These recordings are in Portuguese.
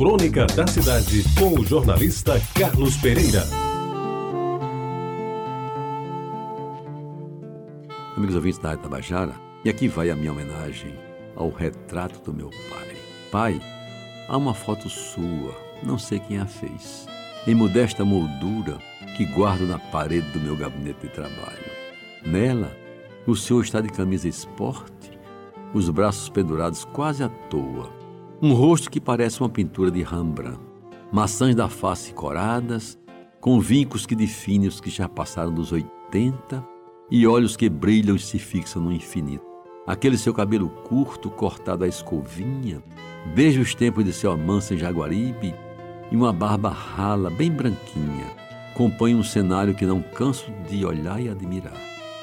Crônica da Cidade, com o jornalista Carlos Pereira. Amigos ouvintes da Rádio Tabajara, e aqui vai a minha homenagem ao retrato do meu pai. Pai, há uma foto sua, não sei quem a fez, em modesta moldura que guardo na parede do meu gabinete de trabalho. Nela, o senhor está de camisa esporte, os braços pendurados quase à toa, um rosto que parece uma pintura de Rembrandt, maçãs da face coradas, com vincos que definem os que já passaram dos 80 e olhos que brilham e se fixam no infinito. Aquele seu cabelo curto, cortado à escovinha, desde os tempos de seu amanso em Jaguaribe, e uma barba rala, bem branquinha, compõem um cenário que não canso de olhar e admirar.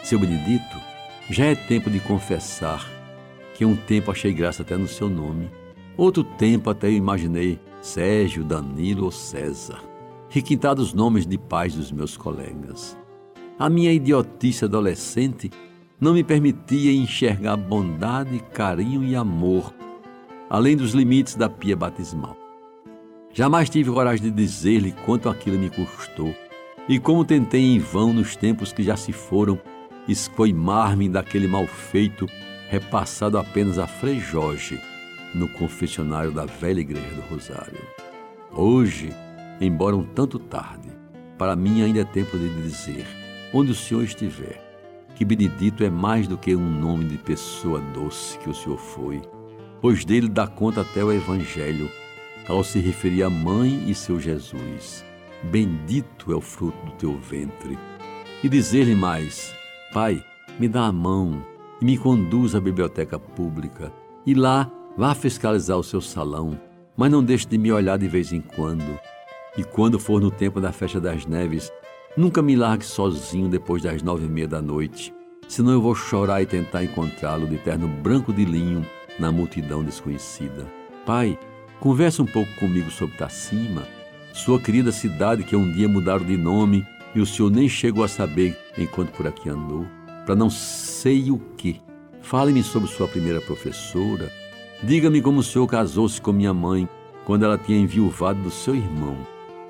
Seu Benedito, já é tempo de confessar que um tempo achei graça até no seu nome. Outro tempo até eu imaginei Sérgio, Danilo ou César. Requintados nomes de pais dos meus colegas. A minha idiotice adolescente não me permitia enxergar bondade, carinho e amor, além dos limites da pia batismal. Jamais tive coragem de dizer-lhe quanto aquilo me custou e como tentei em vão nos tempos que já se foram escoimar-me daquele mal feito repassado apenas a Frei Jorge no confessionário da velha igreja do Rosário. Hoje, embora um tanto tarde, para mim ainda é tempo de dizer, onde o Senhor estiver, que Benedito é mais do que um nome de pessoa doce que o Senhor foi, pois dele dá conta até o Evangelho, ao se referir à mãe e seu Jesus. Bendito é o fruto do teu ventre. E dizer-lhe mais: Pai, me dá a mão e me conduz à biblioteca pública. E lá vá fiscalizar o seu salão, mas não deixe de me olhar de vez em quando. E quando for no tempo da festa das neves, nunca me largue sozinho depois das nove e meia da noite, senão eu vou chorar e tentar encontrá-lo de terno branco de linho na multidão desconhecida. Pai, converse um pouco comigo sobre Tacima, sua querida cidade que um dia mudaram de nome e o senhor nem chegou a saber enquanto por aqui andou, para não sei o que. Fale-me sobre sua primeira professora. Diga-me como o senhor casou-se com minha mãe quando ela tinha enviuvado do seu irmão.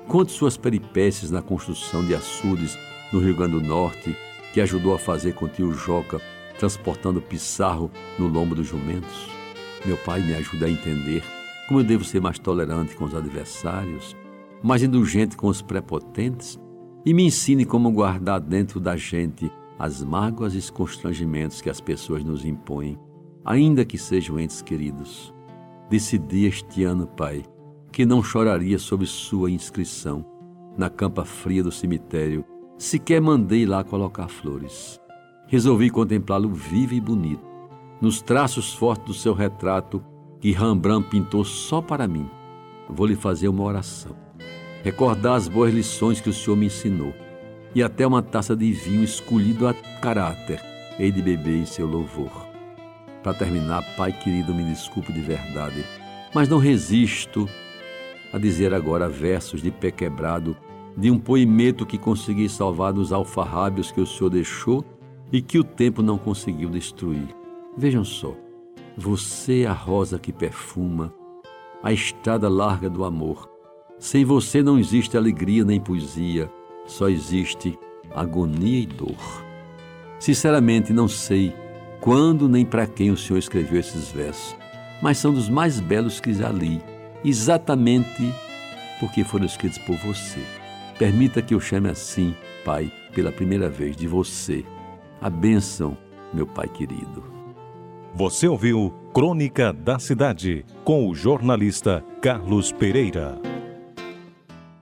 Conte suas peripécias na construção de açudes no Rio Grande do Norte, que ajudou a fazer com o tio Joca, transportando pissarro no lombo dos jumentos. Meu pai me ajuda a entender como eu devo ser mais tolerante com os adversários, mais indulgente com os prepotentes e me ensine como guardar dentro da gente as mágoas e os constrangimentos que as pessoas nos impõem, ainda que sejam entes queridos. Decidi este ano, Pai, que não choraria sobre sua inscrição na campa fria do cemitério, sequer mandei lá colocar flores. Resolvi contemplá-lo vivo e bonito, nos traços fortes do seu retrato que Rembrandt pintou só para mim. Vou lhe fazer uma oração recordar as boas lições que o Senhor me ensinou, e até uma taça de vinho escolhido a caráter hei de beber em seu louvor. Para terminar, Pai querido, me desculpe de verdade, mas não resisto a dizer agora versos de pé quebrado de um poemeto que consegui salvar dos alfarrábios que o Senhor deixou e que o tempo não conseguiu destruir. Vejam só, você é a rosa que perfuma, a estrada larga do amor, sem você não existe alegria nem poesia, só existe agonia e dor. Sinceramente, não sei quando nem para quem o Senhor escreveu esses versos, mas são dos mais belos que já li, exatamente porque foram escritos por você. Permita que eu chame assim, Pai, pela primeira vez, de você. A bênção, meu Pai querido. Você ouviu Crônica da Cidade, com o jornalista Carlos Pereira.